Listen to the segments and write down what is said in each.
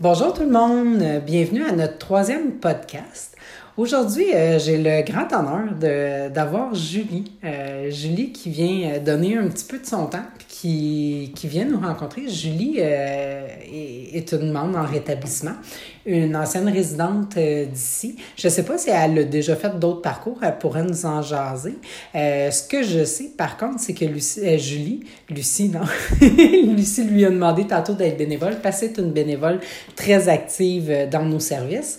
Bonjour tout le monde, bienvenue à notre troisième podcast. Aujourd'hui, euh, j'ai le grand honneur d'avoir Julie. Euh, Julie qui vient donner un petit peu de son temps, qui, qui vient nous rencontrer. Julie euh, est, est, une membre en rétablissement, une ancienne résidente d'ici. Je ne sais pas si elle a déjà fait d'autres parcours, elle pourrait nous en jaser. ce que je sais, par contre, c'est que Lucie, Julie, Lucie, non, Lucie lui a demandé tantôt d'être bénévole parce que c'est une bénévole très active dans nos services.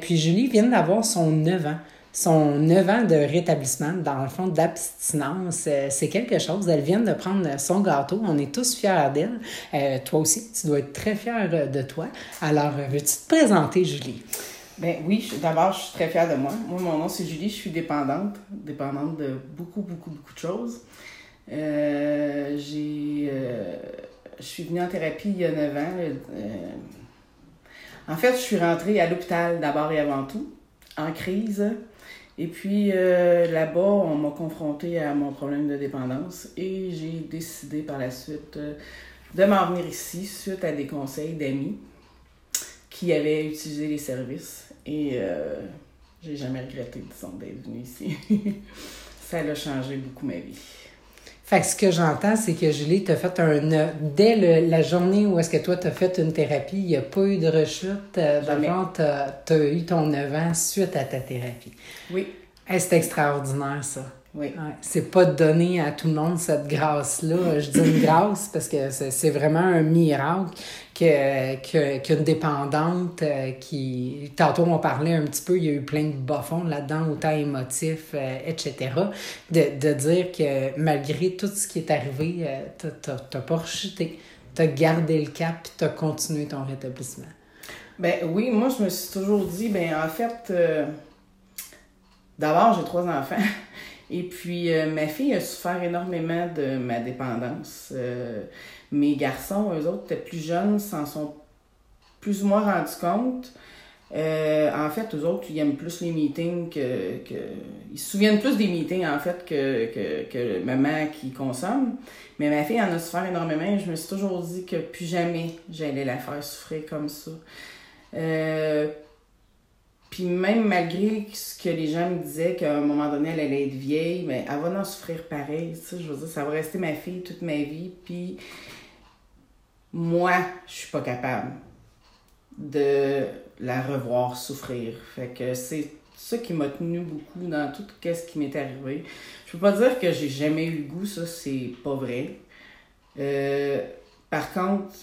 puis Julie vient d'avoir son 9 ans. Son 9 ans de rétablissement, dans le fond, d'abstinence, euh, c'est quelque chose. Elle vient de prendre son gâteau. On est tous fiers d'elle. Euh, toi aussi, tu dois être très fier de toi. Alors, veux-tu te présenter, Julie? Ben oui, d'abord, je suis très fière de moi. Moi, mon nom, c'est Julie. Je suis dépendante. Dépendante de beaucoup, beaucoup, beaucoup de choses. Euh, j'ai... je suis venue en thérapie il y a 9 ans. en fait, je suis rentrée à l'hôpital d'abord et avant tout en crise. Et puis euh, là-bas, on m'a confronté à mon problème de dépendance et j'ai décidé par la suite euh, de m'en venir ici suite à des conseils d'amis qui avaient utilisé les services. Et euh, j'ai jamais regretté, disons, d'être venue ici. Ça a changé beaucoup ma vie. Fait que ce que j'entends, c'est que Julie t'a fait un. Dès la journée où est-ce que toi t'as fait une thérapie, il n'y a pas eu de rechute. Euh, D'abord, t'as as eu ton 9 ans suite à ta thérapie. Oui. c'est extraordinaire, ça. Oui. c'est pas donné à tout le monde cette grâce-là. Je dis une grâce parce que c'est vraiment un miracle qu'une que, dépendante euh, qui. Tantôt, on parlait un petit peu, il y a eu plein de bas là-dedans, autant émotifs, euh, etc. De, de, dire que malgré tout ce qui est arrivé, euh, t'as pas rechuté. T'as gardé le cap t'as continué ton rétablissement. Ben oui, moi, je me suis toujours dit, ben en fait, d'abord, j'ai trois enfants. Et puis, euh, ma fille a souffert énormément de ma dépendance. Euh, mes garçons, eux autres, étaient plus jeunes, s'en sont plus ou moins rendus compte. Euh, en fait, eux autres, ils aiment plus les meetings que, que. Ils se souviennent plus des meetings, en fait, que, que, que maman qui consomme. Mais ma fille en a souffert énormément et je me suis toujours dit que plus jamais j'allais la faire souffrir comme ça. Puis même malgré ce que les gens me disaient qu'à un moment donné, elle allait être vieille, mais elle va en souffrir pareil. Je veux dire, ça va rester ma fille toute ma vie. Puis moi, je suis pas capable de la revoir souffrir. Fait que c'est ça qui m'a tenu beaucoup dans tout ce qui m'est arrivé. Je peux pas dire que j'ai jamais eu goût, ça c'est pas vrai. Euh, par contre,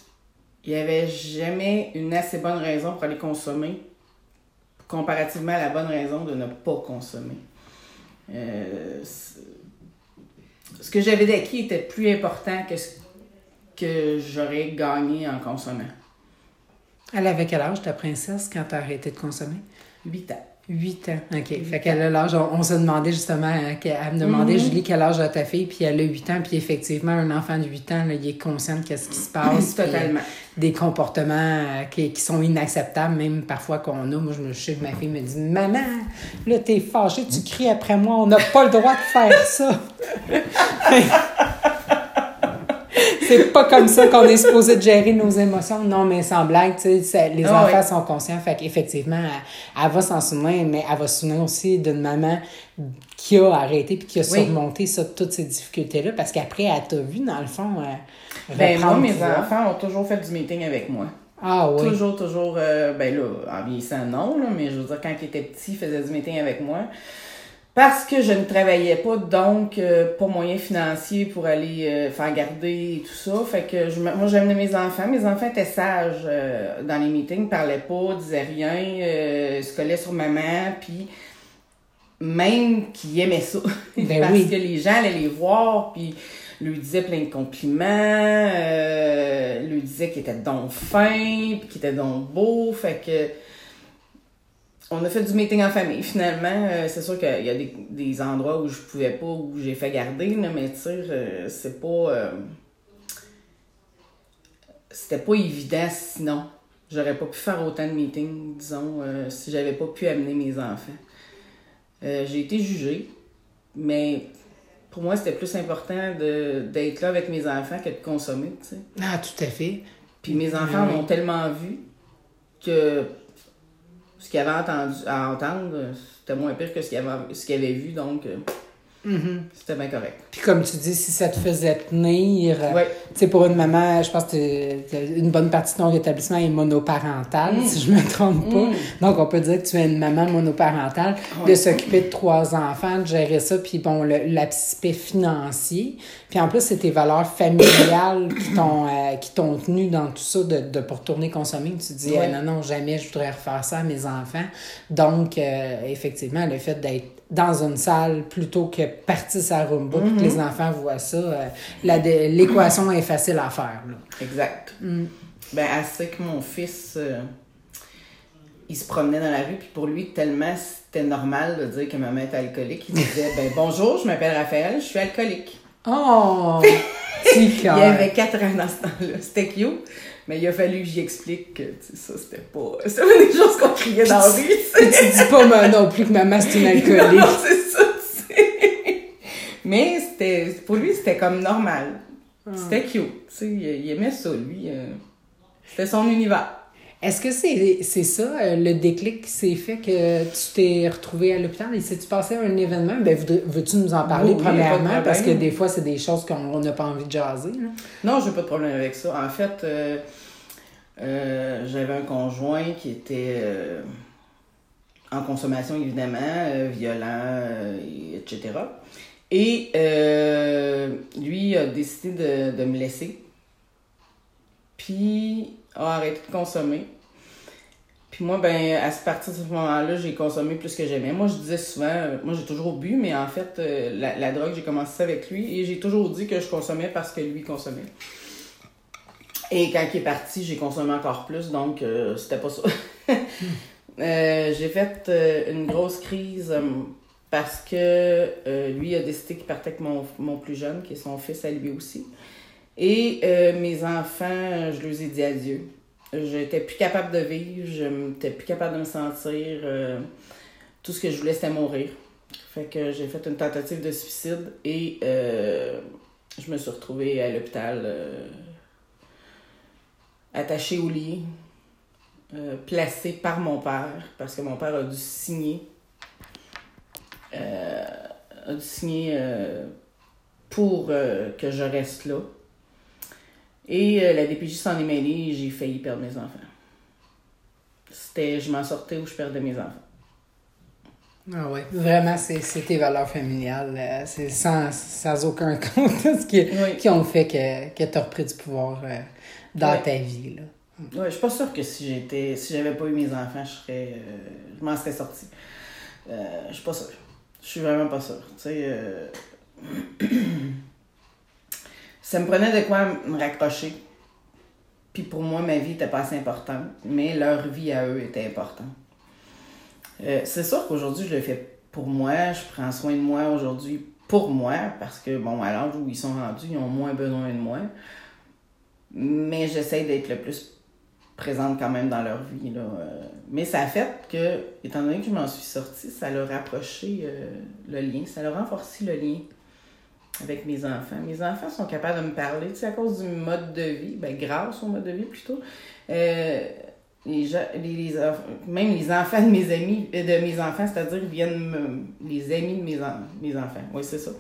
il y avait jamais une assez bonne raison pour aller consommer comparativement à la bonne raison de ne pas consommer. Euh, ce que j'avais d'acquis était plus important que ce que j'aurais gagné en consommant. Elle avait quel âge, ta princesse, quand tu as arrêté de consommer? Huit ans. 8 ans, OK. Fait qu'elle a l'âge, on, se demandait justement, euh, elle me demandait, mhm. Julie, quel âge a ta fille, puis elle a 8 ans, puis effectivement, un enfant de 8 ans, là, il est conscient de ce qui se passe. Totalement. des comportements euh, qui, qui, sont inacceptables, même parfois qu'on a. Moi, je me sais que ma fille me dit Maman, là, t'es fâchée, tu cries après moi, on n'a pas le droit de faire ça. c'est pas comme ça qu'on est supposé de gérer nos émotions. Non, mais sans blague, tu sais, les ah enfants sont conscients. Fait qu'effectivement, elle, elle, va s'en souvenir, mais elle va se souvenir aussi d'une maman qui a arrêté puis qui a surmonté ça, toutes ces difficultés-là parce qu'après, elle t'a vu, dans le fond. Euh, ben, moi, mes enfants ont toujours fait du meeting avec moi. Ah oui. Toujours, toujours, euh, ben là, en vieillissant, non, là, mais je veux dire, quand ils étaient petits, ils faisaient du meeting avec moi. Parce que je ne travaillais pas, donc euh, pas moyen financier pour aller euh, faire garder et tout ça. Fait que je, moi, j'amenais mes enfants. Mes enfants étaient sages euh, dans les meetings, parlaient pas, disaient rien, se collaient sur maman, puis même qu'ils aimaient ça. Ben Parce que les gens allaient les voir, puis lui disaient plein de compliments, lui disaient qu'il était donc fin, puis qu'il était donc beau. Fait que on a fait du meeting en famille finalement. Euh, c'est sûr qu'il y a des, endroits où je pouvais pas, où j'ai fait garder, mais tu sais, euh, c'est pas. Euh, c'était pas évident sinon. J'aurais pas pu faire autant de meetings, disons, si j'avais pas pu amener mes enfants. j'ai été jugée, mais pour moi, c'était plus important d'être là avec mes enfants que de consommer, tu sais. Ah, tout à fait. Puis mes enfants m'ont tellement vu que ce qu'il avait entendu à entendre, c'était moins pire que ce qu'il avait, ce avait vu, donc Mm-hmm. c'était bien correct. Puis comme tu dis, si ça te faisait tenir, euh, tu sais, pour une maman, je pense que une bonne partie de ton établissement est monoparentale, Mm. si je me trompe pas. Mm. Donc, on peut dire que tu es une maman monoparentale, de s'occuper de trois enfants, de gérer ça, puis bon, le- l'aspect financier. Puis en plus, c'est tes valeurs familiales qui t'ont euh, qui t'ont tenu dans tout ça, de, de pour retourner consommer. Tu te dis. Eh, non, non, jamais je voudrais refaire ça à mes enfants. Donc, euh, effectivement, le fait d'être dans une salle plutôt que partir sa Roomba, puis que les enfants voient ça, euh, l'équation est facile à faire. Là. Exact. Mm. Ben, assez que mon fils, euh, il se promenait dans la rue, puis pour lui, tellement c'était normal de dire que maman est alcoolique, il disait ben, Bonjour, je m'appelle Raphaël, je suis alcoolique. Oh! Il avait 4 ans dans ce temps-là. C'était cute, mais il a fallu que j'y explique que ça, c'était pas. C'était pas des choses qu'on criait dans la rue. tu dis pas moi non plus que maman c'est une alcoolique. Non, c'est ça. Mais c'était, pour lui, c'était comme normal. C'était cute. Tu sais, il, il aimait ça, lui. euh, c'était son univers. Est-ce que c'est ça, euh, le déclic qui s'est fait que tu t'es retrouvé à l'hôpital? Et si tu passais à un événement, ben veux-tu nous en parler Oui, premièrement? Parce que des fois, c'est des choses qu'on n'a pas envie de jaser. là. Non, j'ai pas de problème avec ça. En fait, euh, euh, j'avais un conjoint qui était euh, en consommation, évidemment, violent, et- etc. Et lui a décidé de, de me laisser. Puis a arrêté de consommer. Puis moi, ben, à partir de ce moment-là, j'ai consommé plus que j'aimais. Moi, je disais souvent, euh, moi j'ai toujours bu, mais en fait, euh, la, la drogue, j'ai commencé ça avec lui et j'ai toujours dit que je consommais parce que lui consommait. Et quand il est parti, j'ai consommé encore plus, donc euh, c'était pas ça. J'ai fait une grosse crise parce que lui a décidé qu'il partait avec mon, mon plus jeune, qui est son fils à lui aussi. Et euh, mes enfants, je leur ai dit adieu. J'étais plus capable de vivre, je n'étais plus capable de me sentir. euh, tout ce que je voulais, c'était mourir. Fait que j'ai fait une tentative de suicide et euh, je me suis retrouvée à l'hôpital, attachée au lit, placée par mon père, parce que mon père a dû signer. a dû signer pour que je reste là. Et euh, la DPJ s'en est mêlée et j'ai failli perdre mes enfants. C'était, je m'en sortais où je perdais mes enfants. Ah ouais. Vraiment, c'est tes valeurs familiales. euh, C'est sans, sans aucun compte ce qui, Oui. qui ont fait que, que tu as repris du pouvoir euh, dans Ouais. ta vie. Là. Ouais, je suis pas sûre que si j'étais si j'avais pas eu mes enfants, je serais euh, je m'en serais sortie. Euh, je suis pas sûre. Je suis vraiment pas sûre. Tu sais euh, ça me prenait de quoi me raccrocher. Puis pour moi, ma vie était pas assez importante, mais leur vie à eux était importante. Euh, c'est sûr qu'aujourd'hui, je le fais pour moi, je prends soin de moi aujourd'hui pour moi, parce que, bon, à l'âge où ils sont rendus, ils ont moins besoin de moi. Mais j'essaie d'être le plus présente quand même dans leur vie. Là. Euh, Mais ça a fait que, étant donné que je m'en suis sortie, ça leur a rapproché euh, le lien, ça leur a renforcé le lien avec mes enfants. Mes enfants sont capables de me parler, tu sais, à cause du mode de vie, ben, grâce au mode de vie plutôt. Euh, les même les enfants de mes amis, euh, de mes enfants, c'est-à-dire ils viennent me, les amis de mes, en- mes enfants, oui c'est ça.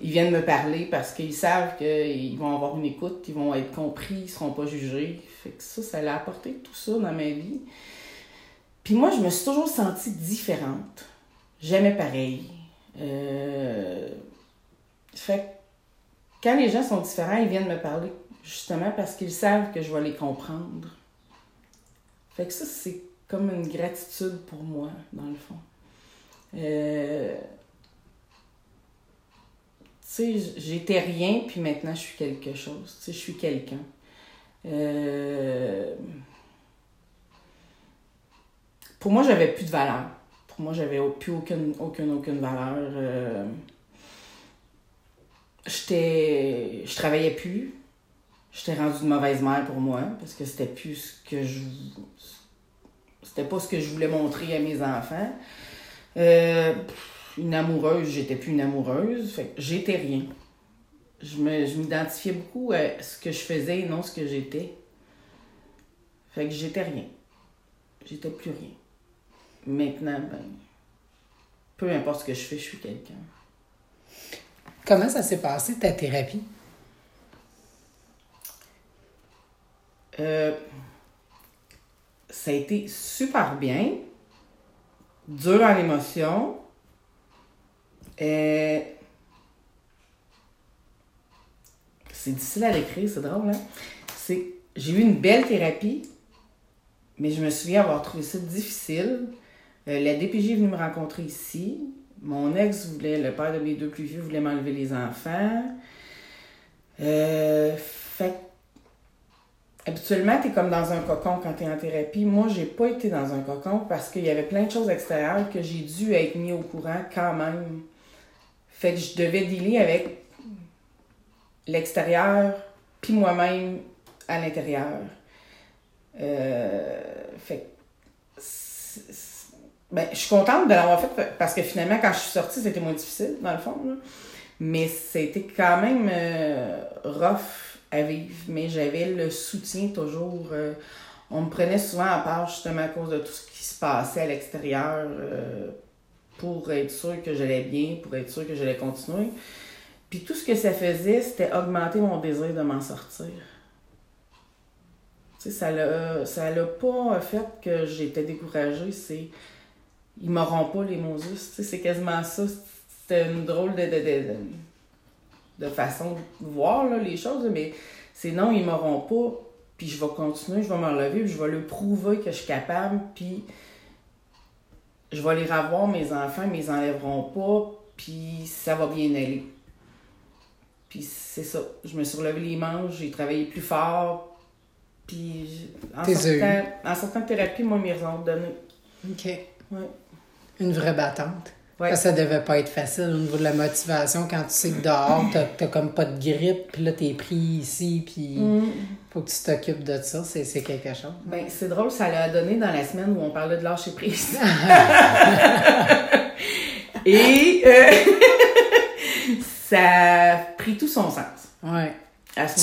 Ils viennent me parler parce qu'ils savent qu'ils vont avoir une écoute, ils vont être compris, ils seront pas jugés. Fait que ça, ça l'a apporté tout ça dans ma vie. Puis moi, je me suis toujours sentie différente. Jamais pareil. Euh... Fait quand les gens sont différents, ils viennent me parler justement parce qu'ils savent que je vais les comprendre. Fait que ça, c'est comme une gratitude pour moi, dans le fond. Euh... Tu sais, j'étais rien, puis maintenant je suis quelque chose. Tu sais, je suis quelqu'un. Euh... Pour moi, j'avais plus de valeur. Pour moi, j'avais plus aucune, aucune, aucune valeur. Euh... J'étais. Je travaillais plus. J'étais rendue une mauvaise mère pour moi parce que c'était plus ce que je. C'était pas ce que je voulais montrer à mes enfants. Euh, une amoureuse, j'étais plus une amoureuse. Fait j'étais rien. Je m'identifiais beaucoup à ce que je faisais et non ce que j'étais. Fait que j'étais rien. j'étais plus rien. Maintenant, ben, peu importe ce que je fais, je suis quelqu'un. Comment ça s'est passé, ta thérapie? Euh, ça a été super bien, dur en émotion. Euh, c'est difficile à l'écrire, c'est drôle, hein? J'ai eu une belle thérapie, mais je me souviens avoir trouvé ça difficile. Euh, la DPJ est venue me rencontrer ici. Mon ex voulait, le père de mes deux plus vieux voulait m'enlever les enfants. Euh, fait habituellement, tu es comme dans un cocon quand tu es en thérapie. Moi, j'ai pas été dans un cocon parce qu'il y avait plein de choses extérieures que j'ai dû être mis au courant quand même. Fait que je devais dealer avec l'extérieur puis moi-même à l'intérieur. Euh, fait ben, je suis contente de l'avoir fait parce que finalement, quand je suis sortie, c'était moins difficile, dans le fond. Mais c'était quand même euh, rough à vivre. Mais j'avais le soutien toujours. Euh, on me prenait souvent à part justement à cause de tout ce qui se passait à l'extérieur pour être sûr que j'allais bien, pour être sûr que j'allais continuer. Puis tout ce que ça faisait, c'était augmenter mon désir de m'en sortir. Tu sais, ça l'a pas fait que j'étais découragée, c'est... Ils m'auront pas, les sais, c'est quasiment ça. C'était une drôle de, de, de, façon de voir les choses, mais c'est non, ils m'auront pas, puis je vais continuer, je vais m'enlever, puis je vais leur prouver que je suis capable, puis je vais les revoir, mes enfants, mais ils enlèveront pas, puis ça va bien aller. Puis c'est ça. Je me suis relevé les manches, j'ai travaillé plus fort. Puis en sortant, en sortant de thérapie, moi, mes raisons donné. OK. Ouais. Une vraie battante. Ouais. Ça devait pas être facile au niveau de la motivation quand tu sais que dehors, t'as, comme pas de grippe, puis là, t'es pris ici, puis mm. faut que tu t'occupes de ça. C'est, c'est quelque chose. Ben, c'est drôle, ça l'a donné dans la semaine où on parlait de lâcher prise. Et. Euh, ça a pris tout son sens. Ouais.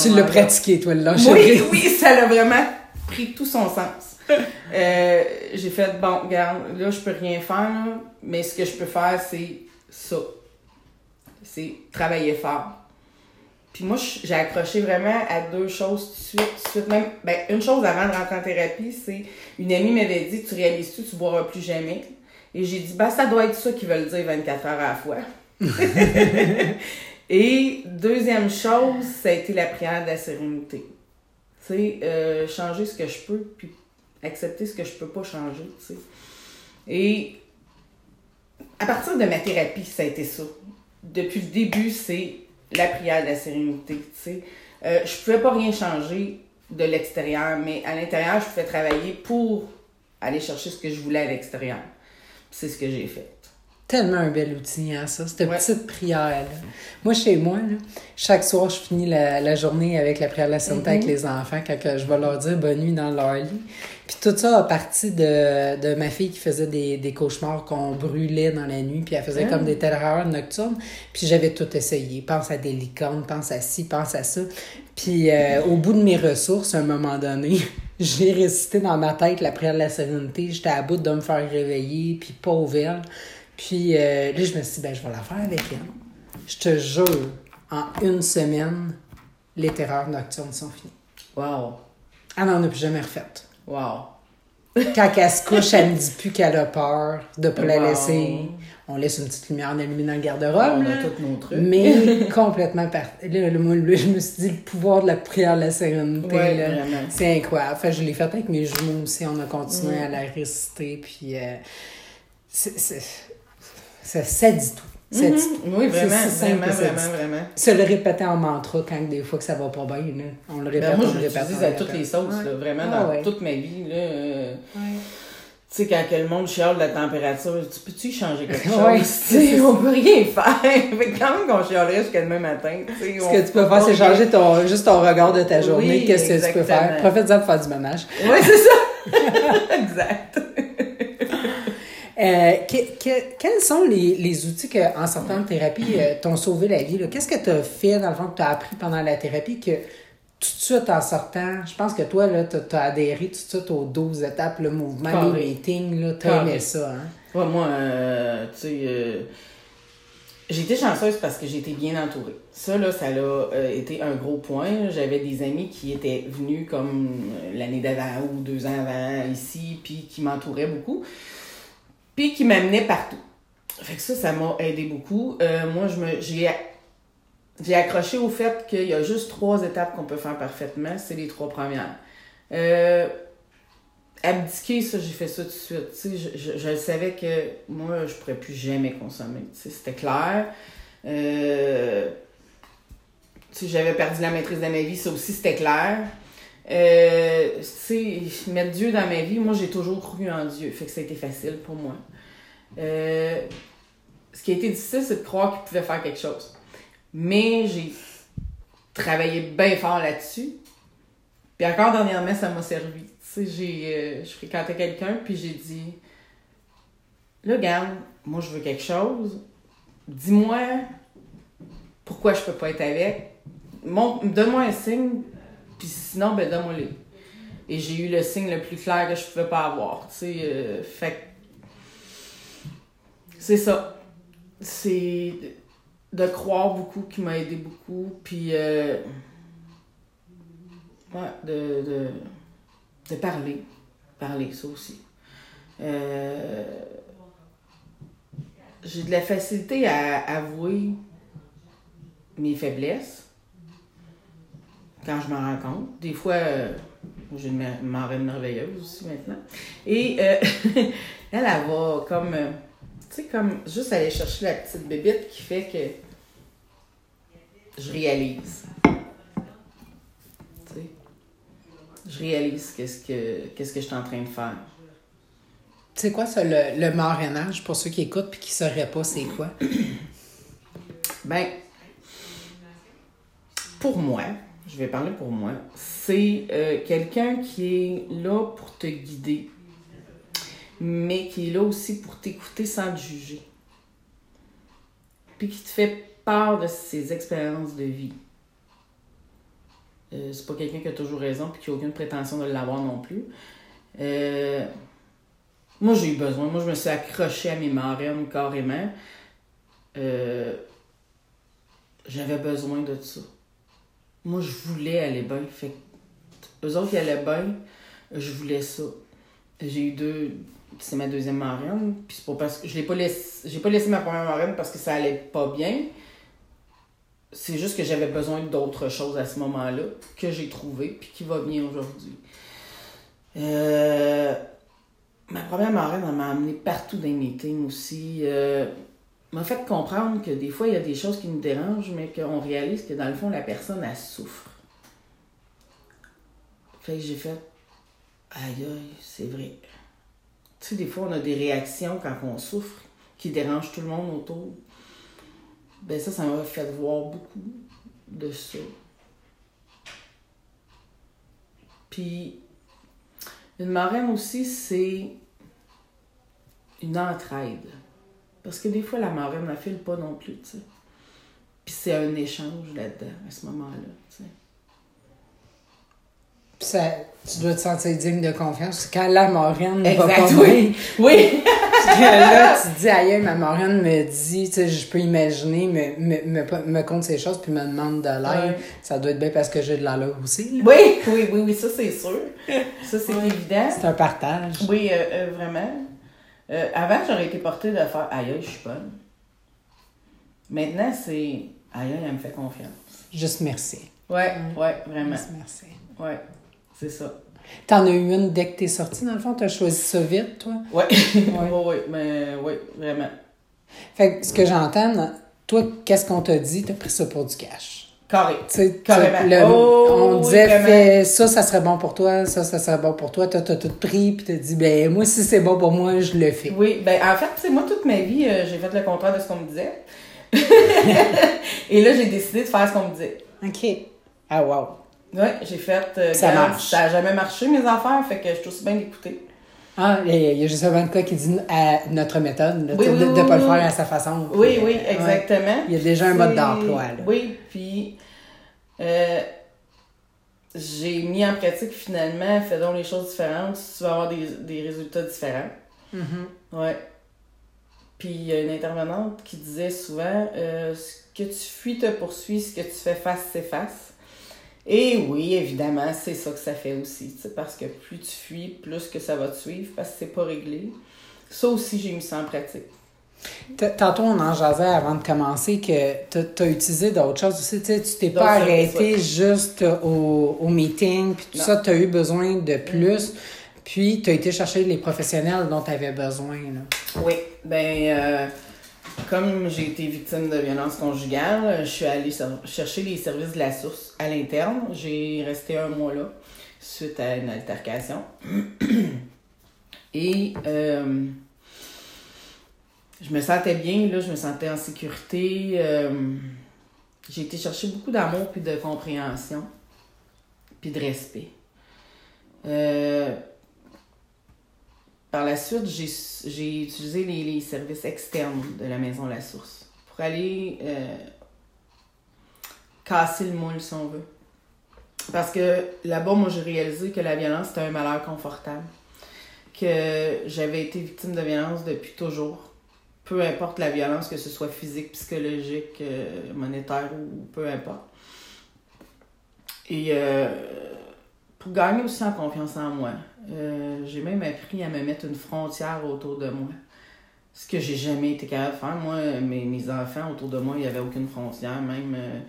tu l'as pratiqué, toi, le lâcher Oui, oui, ça a vraiment pris tout son sens. Euh, j'ai fait, bon, regarde, là, je peux rien faire, mais ce que je peux faire, c'est ça. C'est travailler fort. Puis moi, j'ai accroché vraiment à deux choses tout de suite. Tout de suite même, ben, une chose avant de rentrer en thérapie, c'est une amie m'avait dit Tu réalises-tu, tu boiras plus jamais? Et j'ai dit Ben, ça doit être ça qu'ils veulent dire 24 heures à la fois. Et deuxième chose, ça a été la prière de la sérénité. Tu sais, euh, changer ce que je peux, puis accepter ce que je peux pas changer, tu sais. Et à partir de ma thérapie, ça a été ça. Depuis le début, c'est la prière de la sérénité, tu sais. Euh, je pouvais pas rien changer de l'extérieur, mais à l'intérieur, je pouvais travailler pour aller chercher ce que je voulais à l'extérieur. C'est ce que j'ai fait tellement un bel outil, hein, ça, cette petite prière-là. Moi, chez moi, là, chaque soir, je finis la, journée avec la prière de la Sainteté avec mm-hmm. les enfants, quand je vais leur dire bonne nuit dans leur lit. Puis tout ça a parti de, de ma fille qui faisait des, des cauchemars qu'on brûlait dans la nuit, puis elle faisait comme ah. des terreurs nocturnes. Puis j'avais tout essayé. Pense à des licornes, pense à ci, pense à ça. Puis euh, au bout de mes ressources, à un moment donné, j'ai récité dans ma tête la prière de la sérénité. J'étais à bout de me faire réveiller, puis pas ouvert. Puis euh, là, je me suis dit, ben, je vais la faire avec elle. Je te jure, en une semaine, les terreurs nocturnes sont finies. Wow. Elle n'en a plus jamais refait. Wow. Quand elle se couche, elle ne dit plus qu'elle a peur de ne pas la laisser. On laisse une petite lumière allumée dans le garde-robe. On a tous nos trucs. Mais complètement parti. Là, le, je me suis dit, le pouvoir de la prière de la sérénité, c'est incroyable. Enfin, je l'ai fait avec mes jumeaux aussi. On a continué à la réciter. Puis, euh, c'est ça, ça dit tout. Ça dit tout. Oui, vraiment, vraiment, vraiment, vraiment. Se le répéter en mantra quand des fois que ça va pas bien, là. on le répète, ben moi, on le répète. à toutes les sauces, là, vraiment, ah dans toute ma vie. Là, euh, Tu sais, quand le monde chiale la température, tu peux-tu changer quelque chose? Oui, sais, on peut rien faire. fait quand même qu'on chialerait jusqu'à demain matin. Ce que tu peux faire, c'est changer ton, juste ton regard de ta journée. Qu'est-ce que tu peux faire? Profite-en pour faire du ménage. Oui, c'est ça. exact. Euh, quels sont les, les outils que, en sortant de thérapie, euh, t'ont sauvé la vie? Qu'est-ce que tu as fait, dans le fond, que tu as appris pendant la thérapie que tout de suite en sortant, je pense que toi, t'as as adhéré tout de suite aux 12 étapes, le mouvement, Carré. les meetings, t'as aimé ça, hein? Ouais, moi, euh, tu sais, j'ai été chanceuse parce que j'ai été bien entourée. Ça, là, ça a été un gros point. J'avais des amis qui étaient venus comme l'année d'avant ou deux ans avant ici, puis qui m'entouraient beaucoup, puis qui m'amenaient partout. Fait que ça, ça m'a aidé beaucoup. Euh, moi, je me, j'ai, j'ai accroché au fait qu'il y a juste trois étapes qu'on peut faire parfaitement. C'est les trois premières. Euh, abdiquer, ça, j'ai fait ça tout de suite. Je, je, je savais que moi, je pourrais plus jamais consommer. C'était clair. Euh, j'avais perdu la maîtrise de ma vie, ça aussi, c'était clair. Euh, sais, mettre Dieu dans ma vie, moi, j'ai toujours cru en Dieu. Fait que ça a été facile pour moi. Euh, ce qui a été difficile, c'est de croire qu'il pouvait faire quelque chose. Mais j'ai travaillé bien fort là-dessus. Puis encore dernièrement, ça m'a servi. Tu sais, j'ai, euh, je fréquentais quelqu'un, puis j'ai dit Là, regarde, moi, je veux quelque chose. Dis-moi pourquoi je peux pas être avec. Montre- Donne-moi un signe, puis sinon, ben, donne-moi-le. Et j'ai eu le signe le plus clair que je pouvais pas avoir. Tu sais, euh, fait c'est ça. C'est de croire beaucoup qui m'a aidé beaucoup. Puis, euh, ouais, de, de, de parler. Parler, ça aussi. Euh, j'ai de la facilité à avouer mes faiblesses quand je m'en rends compte. Des fois, euh, j'ai une ma- marraine merveilleuse aussi maintenant. Et euh, elle, elle va comme, euh, tu sais, comme juste aller chercher la petite bébite qui fait que je réalise. Tu sais, je réalise qu'est-ce que, qu'est-ce que je suis en train de faire. Tu sais quoi, ça, le, le marrainage, pour ceux qui écoutent puis qui ne sauraient pas c'est quoi? Ben, pour moi, je vais parler pour moi, c'est euh, quelqu'un qui est là pour te guider, mais qui est là aussi pour t'écouter sans te juger. Puis qui te fait part de ses expériences de vie. Euh, c'est pas quelqu'un qui a toujours raison puis qui a aucune prétention de l'avoir non plus. Euh, moi, j'ai eu besoin. Moi, je me suis accrochée à mes marraines carrément. J'avais besoin de ça. Moi, je voulais aller bien. Fait eux autres qui allaient bien, je voulais ça. J'ai eu deux. C'est ma deuxième marraine. Puis c'est pas parce que. Je l'ai pas laissé. J'ai pas laissé ma première marraine parce que ça allait pas bien. C'est juste que j'avais besoin d'autre chose à ce moment-là que j'ai trouvé puis qui va bien aujourd'hui. Euh, ma première marraine, m'a amené partout dans les meetings aussi. Euh, m'a fait comprendre que des fois, il y a des choses qui nous dérangent, mais qu'on réalise que dans le fond, la personne, elle souffre. Fait que j'ai fait, aïe aïe, c'est vrai. Tu sais, des fois, on a des réactions quand on souffre qui dérangent tout le monde autour. Ben ça, ça m'a fait voir beaucoup de ça. Puis, une marraine aussi, c'est une entraide. Parce que des fois, la marraine ne file pas non plus, tu sais. Puis c'est un échange là-dedans, à ce moment-là, tu sais. Ça, tu dois te sentir digne de confiance. Quand la marraine va pas oui. Oui! Que là, tu te dis, aïe, ma marraine me dit, tu sais, je peux imaginer, me, me, me, me compte ces choses, puis me demande de l'aide. Ouais. Ça doit être bien parce que j'ai de l'allure aussi. là. Oui, oui, oui, oui, ça c'est sûr. Ça c'est évident. C'est un partage. Oui, euh, euh, vraiment. Euh, avant, j'aurais été portée de faire aïe, je suis bonne. Maintenant, c'est aïe, elle me fait confiance. Juste merci. Ouais, ouais, vraiment. Juste merci. Ouais, c'est ça. T'en as eu une dès que t'es sortie, dans le fond? T'as choisi ça vite, toi? Ouais, ouais, ouais, mais oui, vraiment. Fait que ce que j'entends, toi, qu'est-ce qu'on t'a dit? T'as pris ça pour du cash. Carré. Tu sais, Carrément. le- Oh, on oui, disait, fais ça, ça serait bon pour toi, ça, ça serait bon pour toi. Toi, t'as tout pris, puis t'as dit, ben, moi, si c'est bon pour moi, je le fais. Oui, ben en fait, tu sais, moi, toute ma vie, euh, j'ai fait le contraire de ce qu'on me disait. Et là, j'ai décidé de faire ce qu'on me disait. OK. Ah, wow. Ouais, j'ai fait. euh, Ça marche. Ça a jamais marché, mes affaires, fait que je suis aussi bien d'écouter. Ah, il y, a- le cas qui dit à notre méthode, là, Oui, tu sais, oui, de ne oui, pas le faire à sa façon. Oui, Puis, oui, euh, exactement. ouais. Il y a déjà un mode C'est- d'emploi. Oui, puis. euh, j'ai mis en pratique finalement, fais donc les choses différentes, tu vas avoir des, des résultats différents. Ouais. Puis il y a une intervenante qui disait souvent euh, ce que tu fuis te poursuit, ce que tu fais face s'efface. Et oui, évidemment, c'est ça que ça fait aussi. Parce que plus tu fuis, plus que ça va te suivre parce que c'est pas réglé. Ça aussi, j'ai mis ça en pratique. Tantôt, on en jasait avant de commencer que tu as utilisé d'autres choses aussi. Tu t'es pas arrêté juste au, au meeting, puis tout Non. ça, tu as eu besoin de plus. Puis, tu as été chercher les professionnels dont tu avais besoin. Là. Oui, ben euh, comme j'ai été victime de violence conjugale, je suis allée chercher les services de la source à l'interne. J'ai resté un mois là suite à une altercation. Et euh, je me sentais bien, là, je me sentais en sécurité. euh, j'ai été chercher beaucoup d'amour puis de compréhension puis de respect. Euh, par la suite, j'ai utilisé les, les services externes de la Maison La Source pour aller euh, casser le moule, si on veut. Parce que là-bas, moi, j'ai réalisé que la violence, c'était un malheur confortable. Que j'avais été victime de violence depuis toujours. Peu importe la violence, que ce soit physique, psychologique, euh, monétaire ou peu importe. Et euh, pour gagner aussi en confiance en moi, euh, j'ai même appris à me mettre une frontière autour de moi. Ce que j'ai jamais été capable de faire. Moi, mes, mes enfants autour de moi, il n'y avait aucune frontière. Même, euh,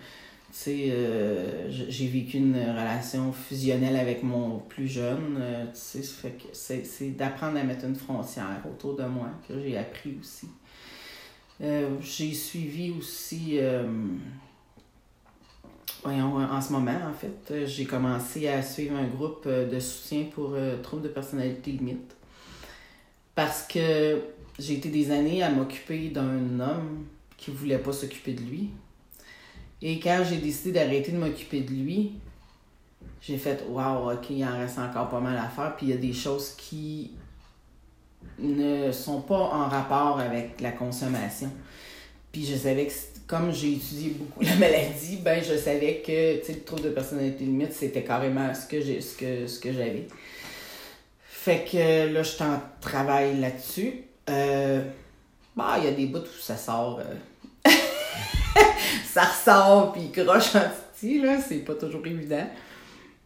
tu sais, euh, j'ai vécu une relation fusionnelle avec mon plus jeune. tu sais, c'est d'apprendre à mettre une frontière autour de moi que j'ai appris aussi. J'ai suivi aussi. En ce moment, en fait, euh, j'ai commencé à suivre un groupe euh, de soutien pour euh, troubles de personnalité limite. Parce que j'ai été des années à m'occuper d'un homme qui voulait pas s'occuper de lui. Et quand j'ai décidé d'arrêter de m'occuper de lui, j'ai fait Waouh, ok, il en reste encore pas mal à faire. Puis il y a des choses qui ne sont pas en rapport avec la consommation. Puis je savais que, comme j'ai étudié beaucoup la maladie, ben je savais que le trouble de personnalité limite, c'était carrément ce que j'ai ce que, ce que j'avais. Fait que là, je suis en travail là-dessus. Euh, bah, il y a des bouts où ça sort. euh, ça ressort, puis croche en titi, là. C'est pas toujours évident.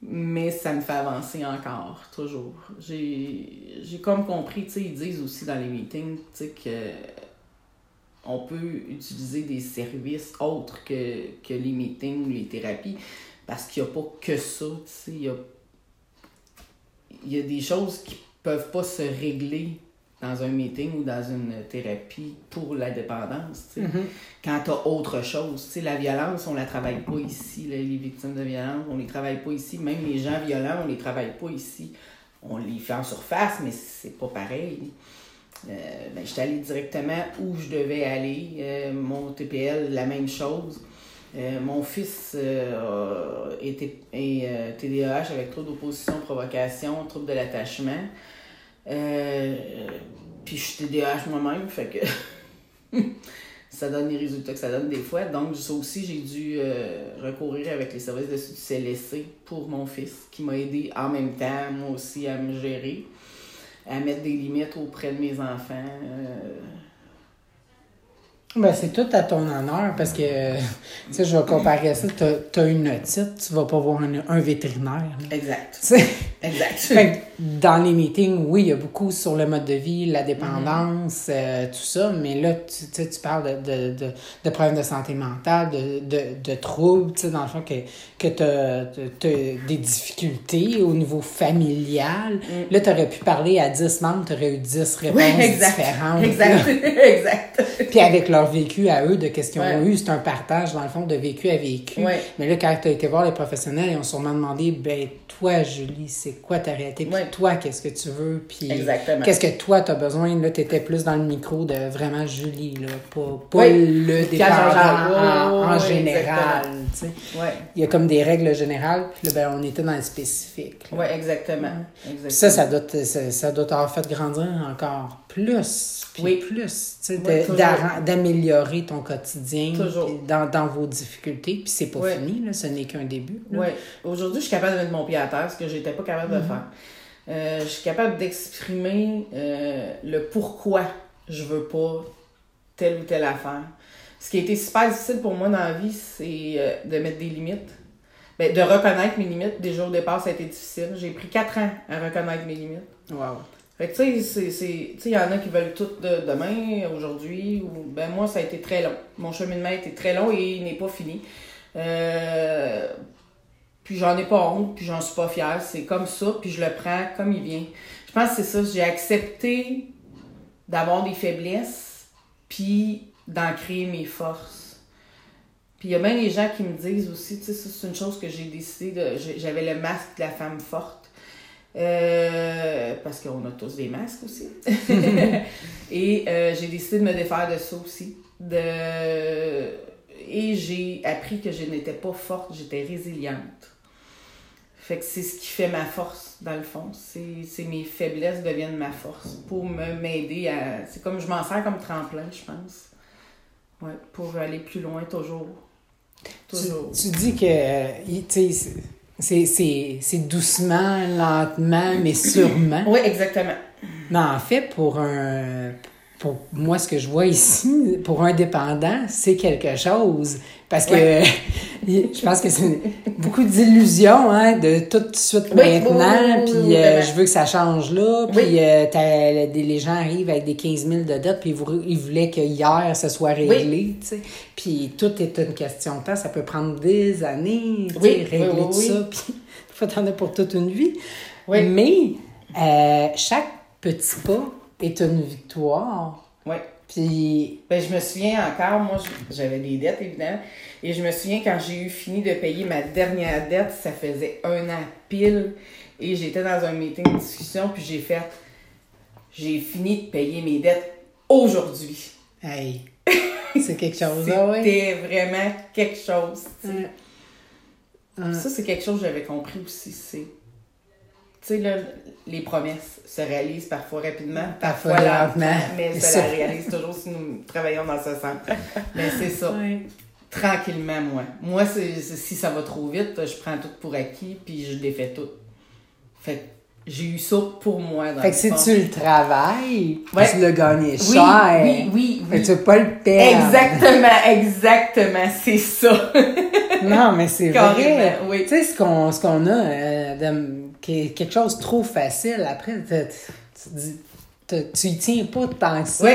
Mais ça me fait avancer encore, toujours. J'ai j'ai comme compris, tu sais, ils disent aussi dans les meetings, tu sais, que on peut utiliser des services autres que, que les meetings ou les thérapies parce qu'il n'y a pas que ça, tu sais, il y a, il y a des choses qui peuvent pas se régler dans un meeting ou dans une thérapie pour la dépendance, tu sais. Quand tu as autre chose, la violence, on la travaille pas ici, là, les victimes de violence, on les travaille pas ici, même les gens violents, on les travaille pas ici. On les fait en surface, mais c'est pas pareil. Euh, ben, j'étais allée directement où je devais aller. Euh, mon TPL, la même chose. Euh, mon fils été est, TDAH avec trouble d'opposition, provocation, trouble de l'attachement. Puis je suis TDAH moi-même, fait que ça donne les résultats que ça donne des fois. Donc, ça aussi, j'ai dû recourir avec les services de du CLSC pour mon fils, qui m'a aidé en même temps, moi aussi, à me gérer, à mettre des limites auprès de mes enfants. euh, Ben, c'est tout à ton honneur parce que, tu sais, je vais comparer ça. Tu as une otite, tu vas pas voir un, un vétérinaire. Exact. Exact. fait dans les meetings, oui, il y a beaucoup sur le mode de vie, la dépendance, euh, tout ça, mais là, tu, tu parles de, de, de, de problèmes de santé mentale, de, de, de troubles, tu sais, dans le fond, que, que tu as, des difficultés au niveau familial. Là, tu aurais pu parler à 10 membres, tu aurais eu 10 réponses Oui, exact. différentes. Exact. exact. Puis avec leur vécu à eux, de qu'est-ce qu'ils ont Ouais. eu, c'est un partage, dans le fond, de vécu à vécu. Ouais. Mais là, quand tu as été voir les professionnels, ils ont sûrement demandé, ben, toi, Julie, c'est quoi ta réalité? Puis Ouais. toi, qu'est-ce que tu veux? Puis Exactement. qu'est-ce que toi, tu as besoin? Là, tu étais plus dans le micro de vraiment Julie, là, pas, pas Oui. le j'en- en, général. exactement. Tu sais. Ouais. Il y a comme des règles générales, puis là, ben, on était dans le spécifique. Ouais, exactement. ça, ça doit, ça, ça doit t'avoir fait grandir encore plus, puis Oui. plus, tu sais, Oui, d'améliorer ton quotidien dans, dans vos difficultés, puis c'est pas fini, là, ce n'est qu'un début. Ouais. Aujourd'hui, je suis capable de mettre mon pied à terre, ce que j'étais pas capable de faire. Euh, je suis capable d'exprimer euh, le pourquoi je veux pas telle ou telle affaire. Ce qui a été super difficile pour moi dans la vie, c'est euh, de mettre des limites. Ben, de reconnaître mes limites. Déjà au départ, ça a été difficile. J'ai pris quatre ans à reconnaître mes limites. Wow. Fait que, tu sais, c'est- c'est- tu sais, il y en a qui veulent tout de demain, aujourd'hui, ou, ben, moi, ça a été très long. Mon cheminement a été très long et il n'est pas fini. Euh, puis j'en ai pas honte, puis j'en suis pas fière. C'est comme ça, puis je le prends comme il vient. Je pense que c'est ça, j'ai accepté d'avoir des faiblesses, puis d'en créer mes forces. Puis il y a bien des gens qui me disent aussi, tu sais, c'est une chose que j'ai décidé J'avais le masque de la femme forte. Euh, parce qu'on a tous des masques aussi. et euh, j'ai décidé de me défaire de ça aussi. De... Et j'ai appris que je n'étais pas forte, j'étais résiliente. Fait que c'est ce qui fait ma force, dans le fond. C'est mes faiblesses deviennent ma force pour m'aider à. C'est comme je m'en sers comme tremplin, je pense. Ouais, pour aller plus loin toujours. Toujours. tu dis que euh, c'est doucement, lentement, mais sûrement. Oui, exactement. Mais en fait, pour un. Pour moi, ce que je vois ici, pour un dépendant, c'est quelque chose. Parce que je pense que c'est beaucoup d'illusions, hein, de tout de suite Oui, maintenant, oui, puis euh, je veux que ça change là, puis Oui. euh, les gens arrivent avec des 15 000 de dettes, puis ils, vou- ils voulaient que hier, ce soit réglé, tu sais. Puis tout est une question de temps, ça peut prendre des années, tu sais, régler tout ça, puis fois, t'en as pour toute une vie. Mais euh, chaque petit pas est une victoire. Oui. Puis, Ben, je me souviens encore, moi, j'avais des dettes, évidemment. Et je me souviens quand j'ai eu fini de payer ma dernière dette, ça faisait un an pile. Et j'étais dans un meeting de discussion, puis j'ai fait j'ai fini de payer mes dettes aujourd'hui. hey, c'est quelque chose, ah ouais. C'était vraiment quelque chose. Hum. Hum. Ça, c'est quelque chose que j'avais compris aussi. C'est. Tu sais, là, les promesses se réalisent parfois rapidement, parfois, Parfois lentement, lentement. mais ça la réalise toujours si nous travaillons dans ce sens. Mais c'est ça. Tranquillement, moi. Moi, si ça va trop vite, je prends tout pour acquis, puis je défais tout. Fait que j'ai eu ça pour moi. Dans Fait que si tu le travailles, Ouais. tu l'as gagné Oui, cher. oui, oui, Fait oui. que tu peux pas le perdre. Exactement, exactement, c'est ça. Non, mais c'est vrai. Oui. Tu sais, ce qu'on, ce qu'on a, euh, de, qui est quelque chose de trop facile, après, tu dis, tu y tiens pas tant que ça.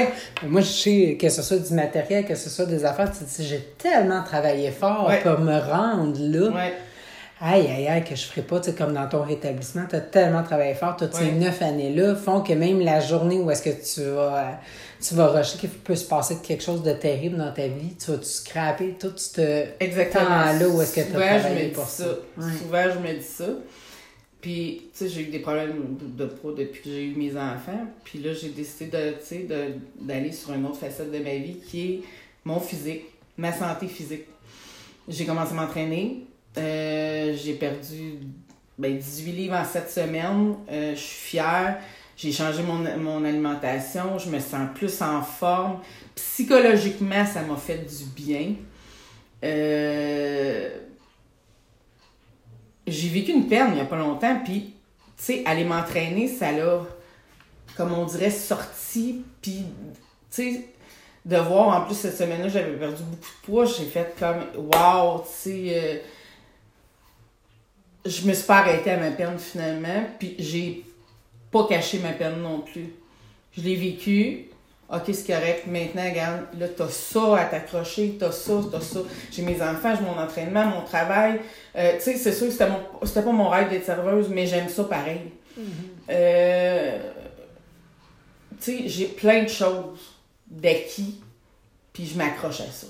Moi, je sais que ce soit du matériel, que ce soit des affaires, tu te dis, j'ai tellement travaillé fort pour me rendre là. Ouais. Aïe, aïe, aïe, que je ferais pas, tu comme dans ton rétablissement, tu as tellement travaillé fort, toutes ces Ouais. neuf années-là font que même la journée où est-ce que tu vas, tu vas rusher, qu'il peut se passer quelque chose de terrible dans ta vie, tu vas tu scraper tout ce temps-là où est-ce que tu as travaillé pour ça. ça? Ouais. Souvent, je me dis ça. Puis, tu sais, j'ai eu des problèmes de pro depuis que j'ai eu mes enfants. Puis là, j'ai décidé de, tu sais, d'aller sur une autre facette de ma vie qui est mon physique, ma santé physique. J'ai commencé à m'entraîner. Euh, j'ai perdu ben, 18 livres en 7 semaines. Euh, je suis fière. J'ai changé mon, mon alimentation. Je me sens plus en forme. Psychologiquement, ça m'a fait du bien. Euh, j'ai vécu une peine il n'y a pas longtemps, puis, tu sais, aller m'entraîner, ça l'a, comme on dirait, sorti, puis, tu sais, de voir, en plus, cette semaine-là, j'avais perdu beaucoup de poids, j'ai fait comme, wow, tu sais, euh, je me suis pas arrêtée à ma peine, finalement, puis j'ai pas caché ma peine non plus. Je l'ai vécu, ok, c'est correct, maintenant, regarde, là, t'as ça à t'accrocher, t'as ça, t'as ça. J'ai mes enfants, j'ai mon entraînement, mon travail. Euh, tu sais, c'est sûr que c'était, mon, c'était pas mon rêve d'être serveuse, mais j'aime ça pareil. Euh, tu sais, j'ai plein de choses d'acquis, puis je m'accroche à ça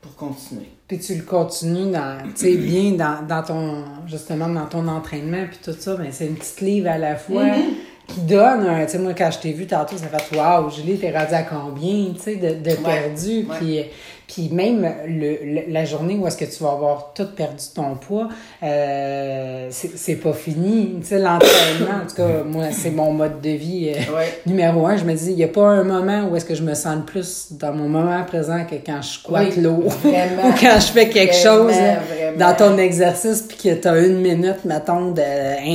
pour continuer. Puis tu le continues dans, tu sais, bien dans, dans ton, justement, dans ton entraînement, puis tout ça, ben c'est une petite livre à la fois. Mhm. Qui donne un, tu sais, moi, quand je t'ai vu tantôt, ça fait, waouh, Julie, t'es rendue à combien, tu sais, de, de perdu? Puis, puis même le, le- la journée où est-ce que tu vas avoir tout perdu ton poids, euh, c'est c'est pas fini. Tu sais, l'entraînement, en tout cas, moi, c'est mon mode de vie. euh, Ouais. Numéro un, je me dis, il n'y a pas un moment où est-ce que je me sens le plus dans mon moment présent que quand je squatte Oui, l'eau. Ou quand je fais quelque Vraiment, chose là, vraiment. dans ton exercice puis que tu as une minute, mettons, de,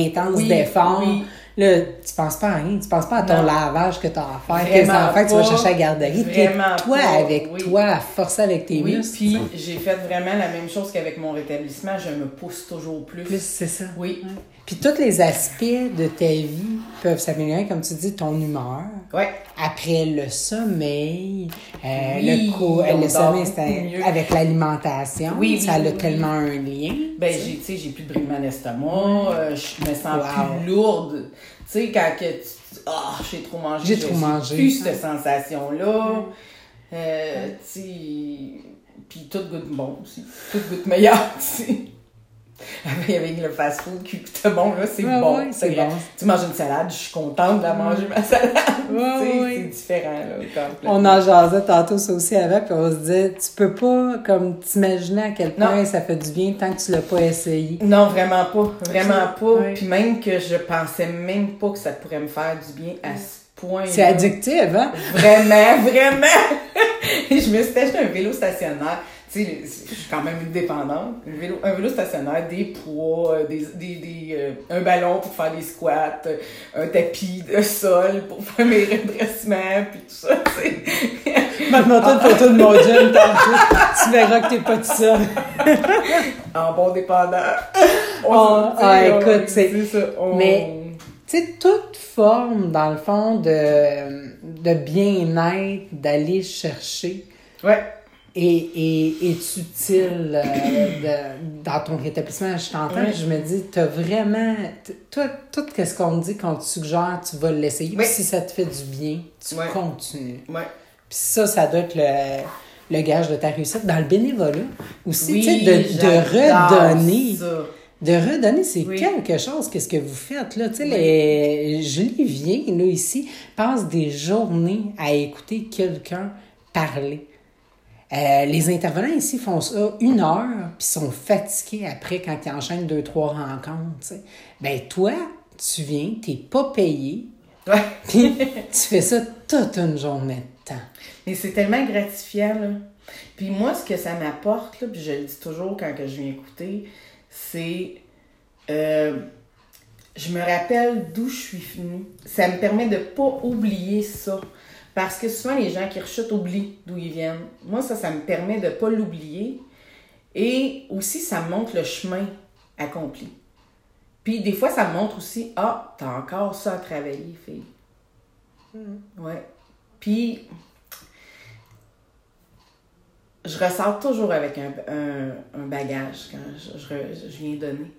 intense Oui, d'effort. oui. Là, tu penses pas à rien. Tu penses pas à ton Non. lavage que tu as à faire, tes enfants que tu vas chercher à la garderie. T'es toi pas, avec oui. toi, à forcer avec tes Oui, muscles. puis j'ai fait vraiment la même chose qu'avec mon rétablissement. Je me pousse toujours plus. Plus, c'est ça. Oui. Puis tous les aspects de ta vie peuvent s'améliorer, comme tu dis, ton humeur. Ouais. Après le sommeil, euh, Oui, le, co- le sommeil, c'est avec l'alimentation. Oui, ça oui, a tellement un lien. Ben, j'ai, tu sais, j'ai plus de brimement d'estomac, euh, je me sens Wow. plus lourde. Tu sais, quand que tu, ah, j'ai trop mangé. J'ai trop mangé. plus cette sensation-là. Euh, tu sais, puis tout goûte bon aussi. Tout goûte meilleur aussi. Avec le fast-food qui goûte bon, là, c'est Ouais, bon. ouais, c'est bon. Tu manges une salade, je suis contente de la manger, ma salade. Ouais, c'est différent, là. On en jasait tantôt ça aussi avant, puis on se disait, tu peux pas comme t'imaginer à quel point Non. ça fait du bien tant que tu l'as pas essayé. Non, vraiment pas. Vraiment pas. Puis même que je pensais même pas que ça pourrait me faire du bien à ce point. C'est addictif, hein? Vraiment, vraiment. Je me suis acheté un vélo stationnaire. Sais, je suis quand même une dépendante. Un vélo, un vélo stationnaire, des poids, euh, des, des, des, euh, un ballon pour faire des squats, euh, un tapis de sol pour faire mes redressements, puis tout ça, tu sais. Maintenant, t'as une photo de mon gym. Tu verras que t'es pas tout seul. En bon dépendant. Ah, on- écoute, c'est- on- mais- Tu sais, toute forme, dans le fond, de, de bien-être, d'aller chercher, Ouais. Est, est, est utile euh, de- dans ton rétablissement. Je t'entends, Oui. je me dis, t'as vraiment. t- Toi, tout ce qu'on dit, qu'on te suggère, tu vas l'essayer. Oui. Si ça te fait du bien, tu continues. Puis ça, ça doit être le, le gage de ta réussite. Dans le bénévolat aussi, tu sais, de, redonner. ça. De redonner, c'est Oui. quelque chose, qu'est-ce que vous faites, là. Tu sais, les... Julie vient, là, ici, passe des journées à écouter quelqu'un parler. Euh, les intervenants ici font ça une heure, puis sont fatigués après quand ils enchaînent deux, trois rencontres, tu sais. Ben, toi, tu viens, t'es pas payé, puis tu fais ça toute une journée de temps. Mais c'est tellement gratifiant, là. Puis moi, ce que ça m'apporte, là, puis je le dis toujours quand que je viens écouter, c'est... euh, je me rappelle d'où je suis venue. Ça me permet de pas oublier ça. Parce que souvent, les gens qui rechutent oublient d'où ils viennent. Moi, ça, ça me permet de pas l'oublier. Et aussi, ça me montre le chemin accompli. Puis des fois, ça me montre aussi, ah, t'as encore ça à travailler, fille. Ouais. Puis, je ressors toujours avec un, un, un bagage quand je, je, viens donner.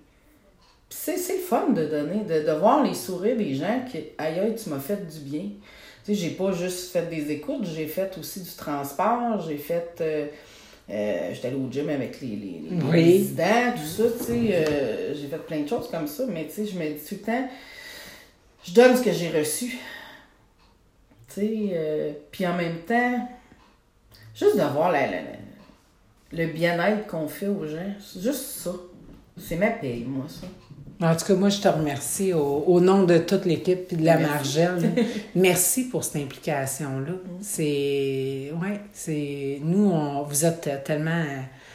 Puis c'est, le fun de donner, de, de voir les sourires des gens qui, aïe, aïe, tu m'as fait du bien. Tu sais, j'ai pas juste fait des écoutes, j'ai fait aussi du transport, j'ai fait. Euh, euh, J'étais allée au gym avec les, les, les Oui. résidents, tout ça, tu sais. euh, j'ai fait plein de choses comme ça, mais tu sais, je me dis tout le temps, je donne ce que j'ai reçu. Tu sais, puis en même temps, juste de voir la, la- la- le bien-être qu'on fait aux gens, c'est juste ça. C'est ma paye, moi, ça. En tout cas, moi, je te remercie au, au nom de toute l'équipe et de la Merci. Margelle. Merci pour cette implication-là. C'est. Ouais, c'est. Nous, on, vous êtes tellement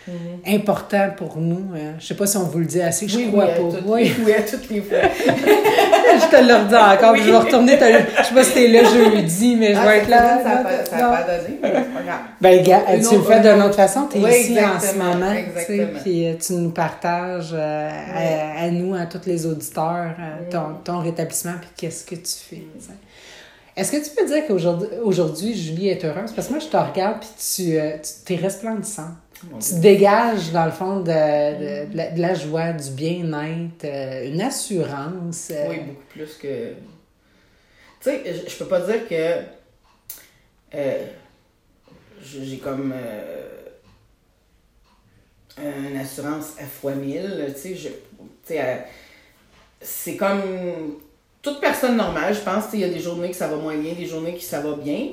Mm-hmm. important pour nous. hein. Je sais pas si on vous le dit assez, je oui, crois oui, pas. toutes, Oui. les- oui, à toutes les fois. je te le redis encore, je vais retourner. te- Je sais pas si t'es là jeudi, mais je Ah, vais être là. ça pas- n'a pas donné, mais c'est pas grave. Ben, gars, Une tu le fais une d'une autre- façon. Tu es ici en ce moment. Puis euh, tu nous partages euh, à, à nous, à tous les auditeurs, euh, ton, ton rétablissement, puis qu'est-ce que tu fais. Est-ce que tu peux dire qu'aujourd'hui, aujourd'hui, Julie est heureuse? Parce que moi, je te regarde, puis tu, euh, tu es resplendissante. Tu dégages, dans le fond, de, de, de la, joie, du bien-être, euh, une assurance. euh, Oui, beaucoup plus que. Tu sais, je, peux pas dire que. euh, j'ai comme. une assurance à fois mille, tu sais. c'est comme. toute personne normale, je pense. Il y a des journées que ça va moins bien, des journées qui ça va bien.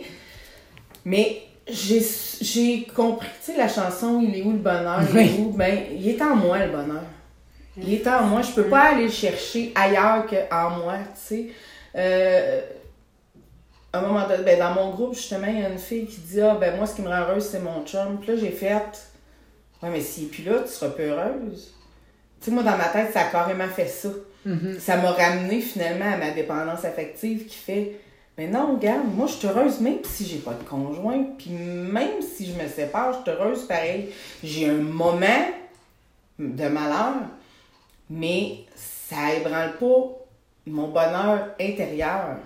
Mais j'ai compris, tu sais, la chanson Il est où le bonheur? Il est où? Ben, il est en moi le bonheur. Il est en moi. Je peux pas aller le chercher ailleurs qu'en moi, tu sais. Euh, à un moment donné, ben, dans mon groupe, justement, il y a une fille qui dit Ah, ben moi, ce qui me rend heureuse, c'est mon chum. Puis là, j'ai fait Ouais, mais si, puis là, tu seras peu heureuse. Tu sais, moi, dans ma tête, ça a carrément fait ça. Mm-hmm. Ça m'a ramené finalement à ma dépendance affective qui fait Mais non, regarde, moi, je suis heureuse même si j'ai pas de conjoint. Puis même si je me sépare, je suis heureuse pareil. J'ai un moment de malheur, mais ça ébranle pas mon bonheur intérieur.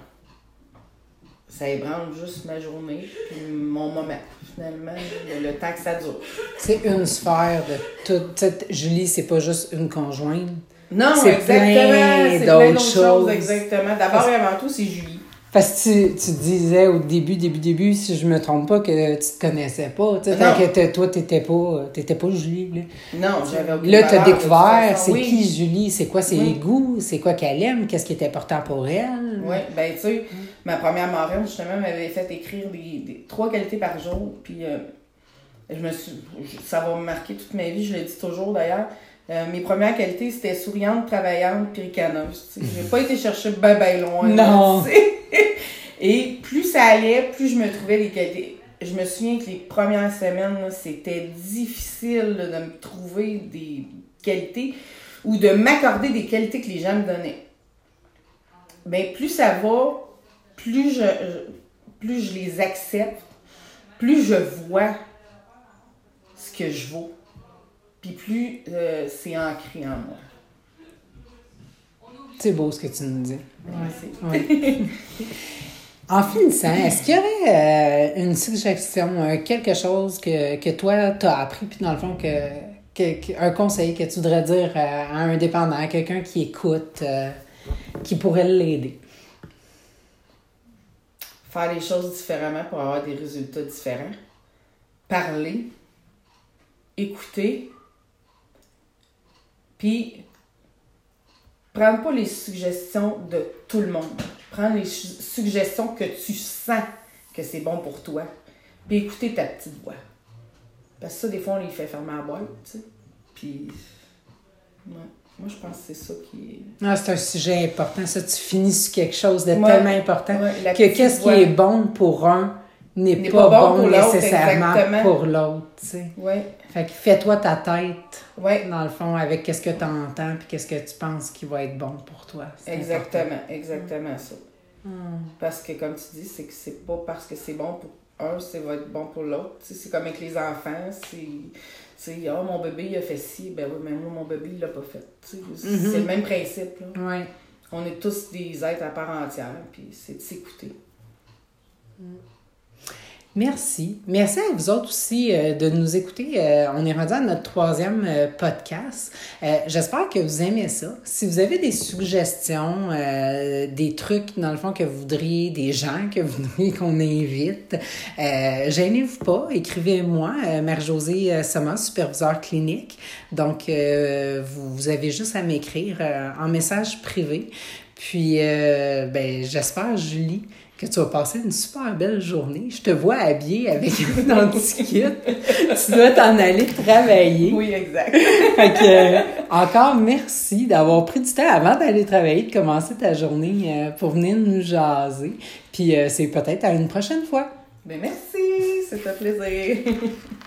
Ça ébranle juste ma journée, puis mon moment, finalement, le, le temps que ça dure. C'est une sphère de tout. Julie, c'est pas juste une conjointe. Non, exactement. C'est plein d'autres choses. choses. Exactement. D'abord et avant tout, c'est Julie. Parce que tu, tu disais au début, début, début, si je me trompe pas, que tu te connaissais pas. Tu que toi, t'étais pas, t'étais pas Julie. Là, Non, j'avais aucune là t'as découvert, c'est Oui. qui Julie, c'est quoi ses Oui. goûts, c'est quoi qu'elle aime, qu'est-ce qui est important pour elle? Oui, ben tu sais, ma première marraine, justement, m'avait fait écrire des, des- trois qualités par jour. Puis euh, je me suis. Ça va me marquer toute ma vie, je le dis toujours d'ailleurs. Euh, mes premières qualités, c'était souriante, travaillante, puis ricaneuse. J'ai pas été chercher ben ben loin. Non. Et plus ça allait, plus je me trouvais des qualités. Je me souviens que les premières semaines, c'était difficile là, de me trouver des qualités ou de m'accorder des qualités que les gens me donnaient. Ben, plus ça va, plus je, je- plus je les accepte, plus je vois ce que je vaux. Puis plus euh, c'est ancré en moi. C'est beau ce que tu nous dis. C'est- Oui. En finissant, est-ce qu'il y aurait euh, une suggestion, euh, quelque chose que, que toi, tu as appris, puis dans le fond, que, que- que- un conseil que tu voudrais dire euh, à un dépendant, à quelqu'un qui écoute, euh, qui pourrait l'aider? Faire les choses différemment pour avoir des résultats différents. Parler. Écouter. Puis, prendre pas les suggestions de tout le monde. Prends les su- suggestions que tu sens que c'est bon pour toi. Puis écouter ta petite voix. Parce que ça, des fois, on les fait fermer la boîte, tu sais. Puis, ouais. moi, je pense que c'est ça qui est... Ah, c'est un sujet important. Ça, tu finis sur quelque chose de Ouais. tellement important Ouais, que qu'est-ce qui est bon pour un n'est pas, pas bon pour l'autre, nécessairement pour l'autre. Fait que fais-toi ta tête, ouais. dans le fond, avec qu'est-ce que tu entends puis qu'est-ce que tu penses qui va être bon pour toi. Exactement, exactement ça. important. Parce que comme tu dis, c'est que c'est pas parce que c'est bon pour un, c'est va être bon pour l'autre. C'est comme avec les enfants, c'est. Sais, ah, mon bébé, il a fait ci, ben oui, mais moi, mon bébé, il l'a pas fait. Mhm. C'est le même principe, là. Hmm. Ouais. On est tous des êtres à part entière, puis c'est de s'écouter. Merci. Merci à vous autres aussi euh, de nous écouter. Euh, on est rendu à notre troisième euh, podcast. J'espère que vous aimez ça. Si vous avez des suggestions, des trucs, dans le fond, que vous voudriez, des gens que vous voudriez qu'on invite, gênez-vous pas. Écrivez-moi, euh, Sommer, superviseur clinique. Donc, vous, vous avez juste à m'écrire en message privé. Puis, ben, j'espère, Julie, que tu vas passer une super belle journée. Je te vois habillée avec ton petit kit. tu dois t'en aller travailler. Oui, exact. Fait que, euh, encore merci d'avoir pris du temps avant d'aller travailler, de commencer ta journée euh, pour venir nous jaser. Puis euh, c'est peut-être à une prochaine fois. ben merci, c'est un plaisir.